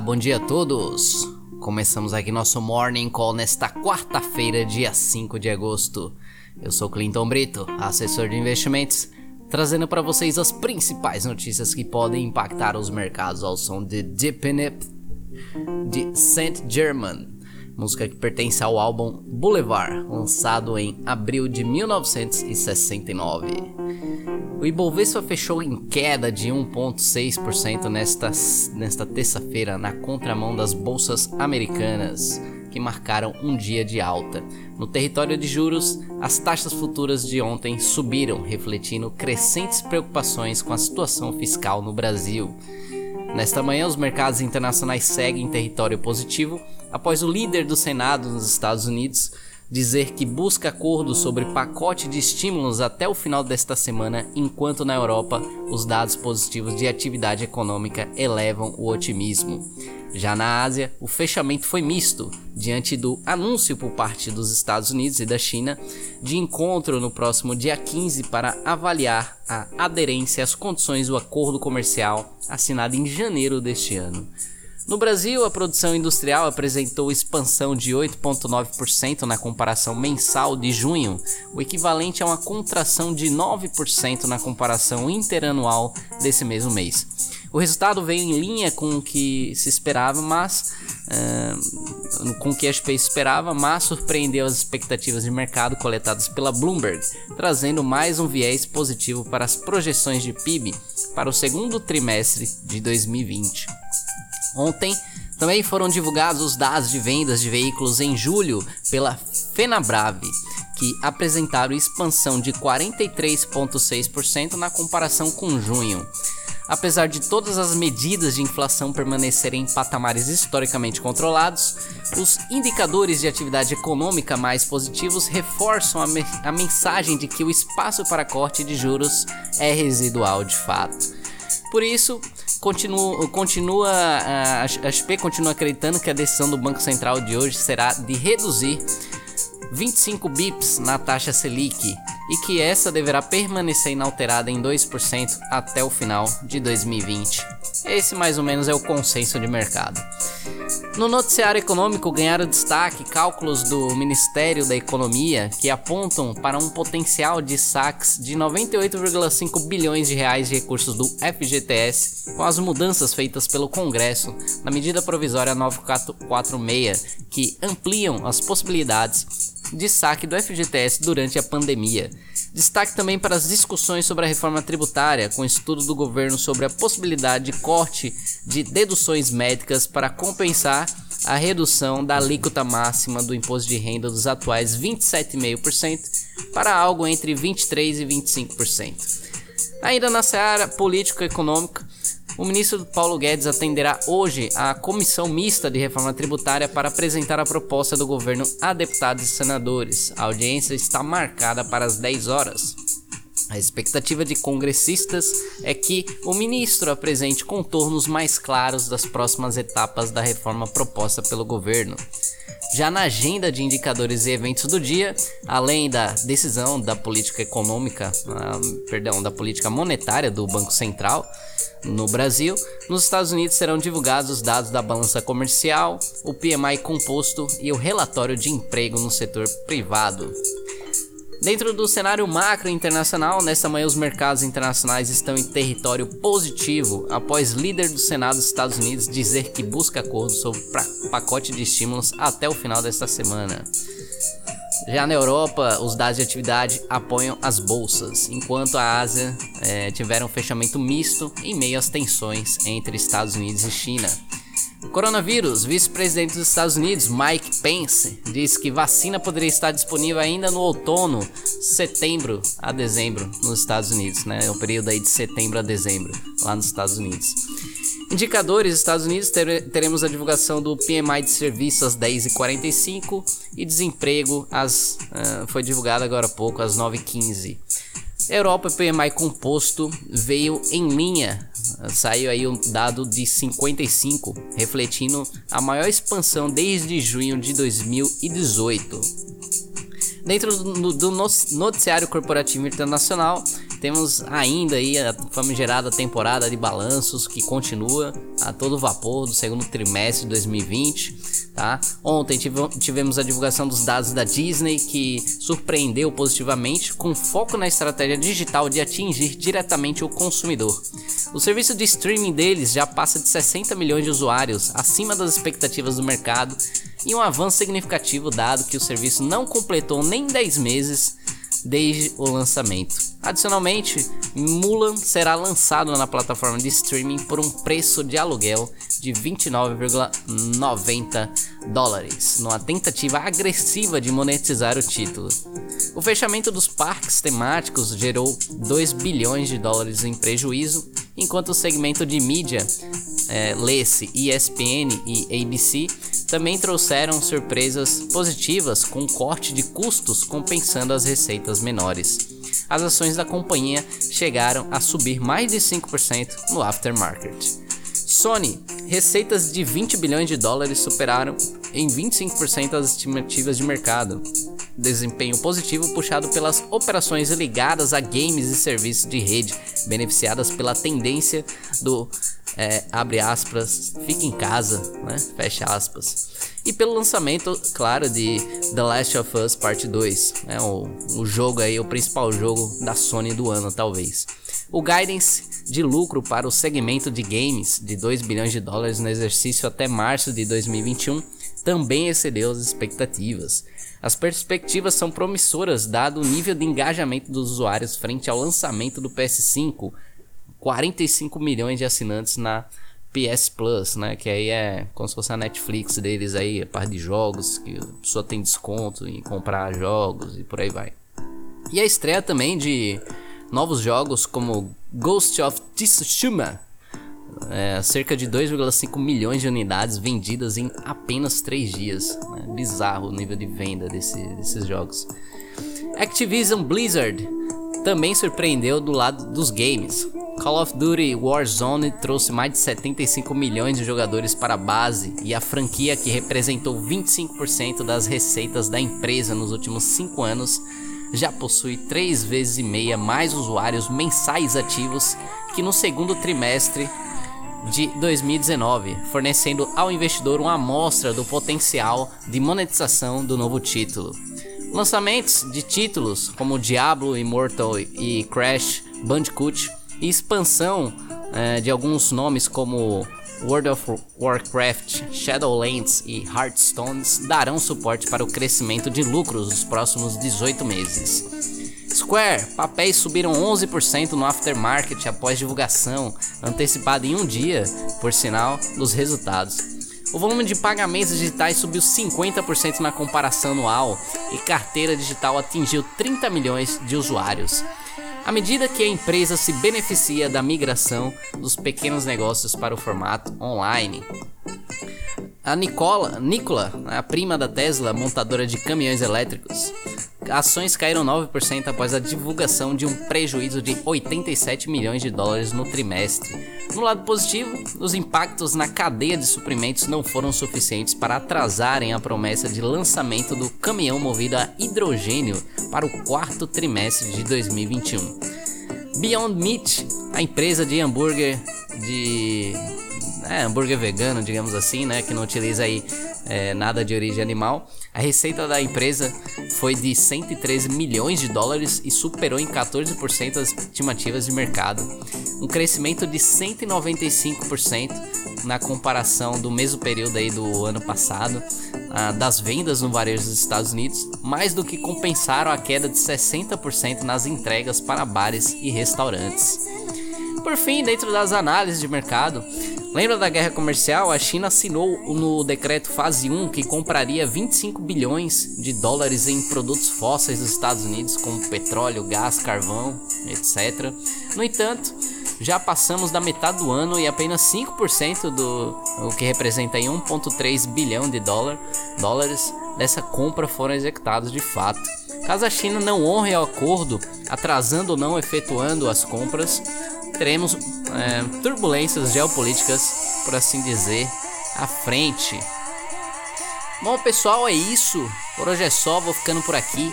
Bom dia a todos! Começamos aqui nosso Morning Call nesta quarta-feira, dia 5 de agosto. Eu sou Clinton Brito, assessor de investimentos, trazendo para vocês as principais notícias que podem impactar os mercados ao som de Deep de Saint German, música que pertence ao álbum Boulevard, lançado em abril de 1969. O Ibovespa fechou em queda de 1,6% nesta, nesta terça-feira na contramão das bolsas americanas, que marcaram um dia de alta. No território de juros, as taxas futuras de ontem subiram, refletindo crescentes preocupações com a situação fiscal no Brasil. Nesta manhã, os mercados internacionais seguem em território positivo após o líder do Senado nos Estados Unidos dizer que busca acordo sobre pacote de estímulos até o final desta semana, enquanto na Europa os dados positivos de atividade econômica elevam o otimismo. Já na Ásia, o fechamento foi misto, diante do anúncio por parte dos Estados Unidos e da China de encontro no próximo dia 15 para avaliar a aderência às condições do acordo comercial assinado em janeiro deste ano. No Brasil, a produção industrial apresentou expansão de 8,9% na comparação mensal de junho, o equivalente a uma contração de 9% na comparação interanual desse mesmo mês. O resultado veio em linha com o que se esperava, mas uh, com o que a SP esperava, mas surpreendeu as expectativas de mercado coletadas pela Bloomberg, trazendo mais um viés positivo para as projeções de PIB para o segundo trimestre de 2020. Ontem também foram divulgados os dados de vendas de veículos em julho pela Fenabrave, que apresentaram expansão de 43,6% na comparação com junho. Apesar de todas as medidas de inflação permanecerem em patamares historicamente controlados, os indicadores de atividade econômica mais positivos reforçam a, me a mensagem de que o espaço para corte de juros é residual de fato. Por isso, continua, continua a, a SP continua acreditando que a decisão do Banco Central de hoje será de reduzir 25 bips na taxa Selic e que essa deverá permanecer inalterada em 2% até o final de 2020. Esse mais ou menos é o consenso de mercado. No noticiário econômico ganharam destaque cálculos do Ministério da Economia que apontam para um potencial de saques de 98,5 bilhões de reais de recursos do FGTS com as mudanças feitas pelo Congresso na medida provisória 946 que ampliam as possibilidades de saque do FGTS durante a pandemia. Destaque também para as discussões sobre a reforma tributária, com estudo do governo sobre a possibilidade de corte de deduções médicas para compensar a redução da alíquota máxima do imposto de renda dos atuais 27,5% para algo entre 23% e 25%. Ainda na seara político-econômica, o ministro Paulo Guedes atenderá hoje à comissão mista de reforma tributária para apresentar a proposta do governo a deputados e senadores. A audiência está marcada para as 10 horas. A expectativa de congressistas é que o ministro apresente contornos mais claros das próximas etapas da reforma proposta pelo governo. Já na agenda de indicadores e eventos do dia, além da decisão da política econômica, uh, perdão, da política monetária do Banco Central no Brasil, nos Estados Unidos serão divulgados os dados da balança comercial, o PMI composto e o relatório de emprego no setor privado. Dentro do cenário macro internacional, nesta manhã os mercados internacionais estão em território positivo após líder do Senado dos Estados Unidos dizer que busca acordo sobre pacote de estímulos até o final desta semana. Já na Europa, os dados de atividade apoiam as bolsas, enquanto a Ásia é, tiveram um fechamento misto em meio às tensões entre Estados Unidos e China. Coronavírus, vice-presidente dos Estados Unidos, Mike Pence, disse que vacina poderia estar disponível ainda no outono, setembro a dezembro, nos Estados Unidos, né? É o período aí de setembro a dezembro, lá nos Estados Unidos. Indicadores, Estados Unidos, teremos a divulgação do PMI de serviços às 10h45 e desemprego às, uh, foi divulgado agora há pouco, às 9h15. Europa PMI composto veio em linha, saiu aí um dado de 55, refletindo a maior expansão desde junho de 2018. Dentro do, do noticiário corporativo internacional, temos ainda aí a famigerada temporada de balanços que continua a todo vapor do segundo trimestre de 2020, tá? Ontem tivemos a divulgação dos dados da Disney que surpreendeu positivamente com foco na estratégia digital de atingir diretamente o consumidor. O serviço de streaming deles já passa de 60 milhões de usuários, acima das expectativas do mercado, e um avanço significativo dado que o serviço não completou nem 10 meses desde o lançamento. Adicionalmente, Mulan será lançado na plataforma de streaming por um preço de aluguel de 29,90 dólares, numa tentativa agressiva de monetizar o título. O fechamento dos parques temáticos gerou 2 bilhões de dólares em prejuízo, enquanto o segmento de mídia, é, lê-se ESPN e ABC, também trouxeram surpresas positivas com corte de custos compensando as receitas menores. As ações da companhia chegaram a subir mais de 5% no aftermarket. Sony, receitas de 20 bilhões de dólares superaram em 25% as estimativas de mercado. Desempenho positivo puxado pelas operações ligadas a games e serviços de rede, beneficiadas pela tendência do é, abre aspas, fica em casa, né? Fecha aspas. E pelo lançamento, claro, de The Last of Us Part 2, né? O, o jogo aí, o principal jogo da Sony do ano, talvez. O guidance de lucro para o segmento de games de 2 bilhões de dólares no exercício até março de 2021 também excedeu as expectativas. As perspectivas são promissoras dado o nível de engajamento dos usuários frente ao lançamento do PS5, 45 milhões de assinantes na PS Plus, né? Que aí é como se fosse a Netflix deles aí, a parte de jogos, que a pessoa tem desconto em comprar jogos e por aí vai. E a estreia também de novos jogos como Ghost of Tsushima, é, cerca de 2,5 milhões de unidades vendidas em apenas 3 dias. Né? Bizarro o nível de venda desse, desses jogos. Activision Blizzard também surpreendeu do lado dos games. Call of Duty Warzone trouxe mais de 75 milhões de jogadores para a base e a franquia que representou 25% das receitas da empresa nos últimos 5 anos já possui 3 vezes e meia mais usuários mensais ativos que no segundo trimestre de 2019, fornecendo ao investidor uma amostra do potencial de monetização do novo título. Lançamentos de títulos como Diablo Immortal e Crash Bandicoot e expansão é, de alguns nomes como World of Warcraft, Shadowlands e Hearthstone darão suporte para o crescimento de lucros nos próximos 18 meses. Square, papéis subiram 11% no aftermarket após divulgação antecipada em um dia, por sinal, dos resultados. O volume de pagamentos digitais subiu 50% na comparação anual e carteira digital atingiu 30 milhões de usuários. À medida que a empresa se beneficia da migração dos pequenos negócios para o formato online. A Nicola, Nicola, a prima da Tesla, montadora de caminhões elétricos, ações caíram 9% após a divulgação de um prejuízo de 87 milhões de dólares no trimestre. No lado positivo, os impactos na cadeia de suprimentos não foram suficientes para atrasarem a promessa de lançamento do caminhão movido a hidrogênio para o quarto trimestre de 2021. Beyond Meat, a empresa de hambúrguer de é, hambúrguer vegano, digamos assim, né, que não utiliza aí é, nada de origem animal, a receita da empresa foi de 113 milhões de dólares e superou em 14% as estimativas de mercado, um crescimento de 195% na comparação do mesmo período aí do ano passado, ah, das vendas no varejo dos Estados Unidos, mais do que compensaram a queda de 60% nas entregas para bares e restaurantes. Por fim, dentro das análises de mercado, Lembra da guerra comercial? A China assinou no decreto fase 1 que compraria 25 bilhões de dólares em produtos fósseis dos Estados Unidos, como petróleo, gás, carvão, etc. No entanto, já passamos da metade do ano e apenas 5% do o que representa 1.3 bilhão de dólar, dólares dessa compra foram executados de fato. Caso a China não honre o acordo, atrasando ou não efetuando as compras, teremos é, turbulências geopolíticas, por assim dizer, à frente. Bom, pessoal, é isso. Por hoje é só, vou ficando por aqui.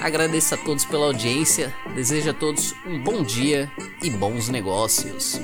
Agradeço a todos pela audiência, desejo a todos um bom dia e bons negócios.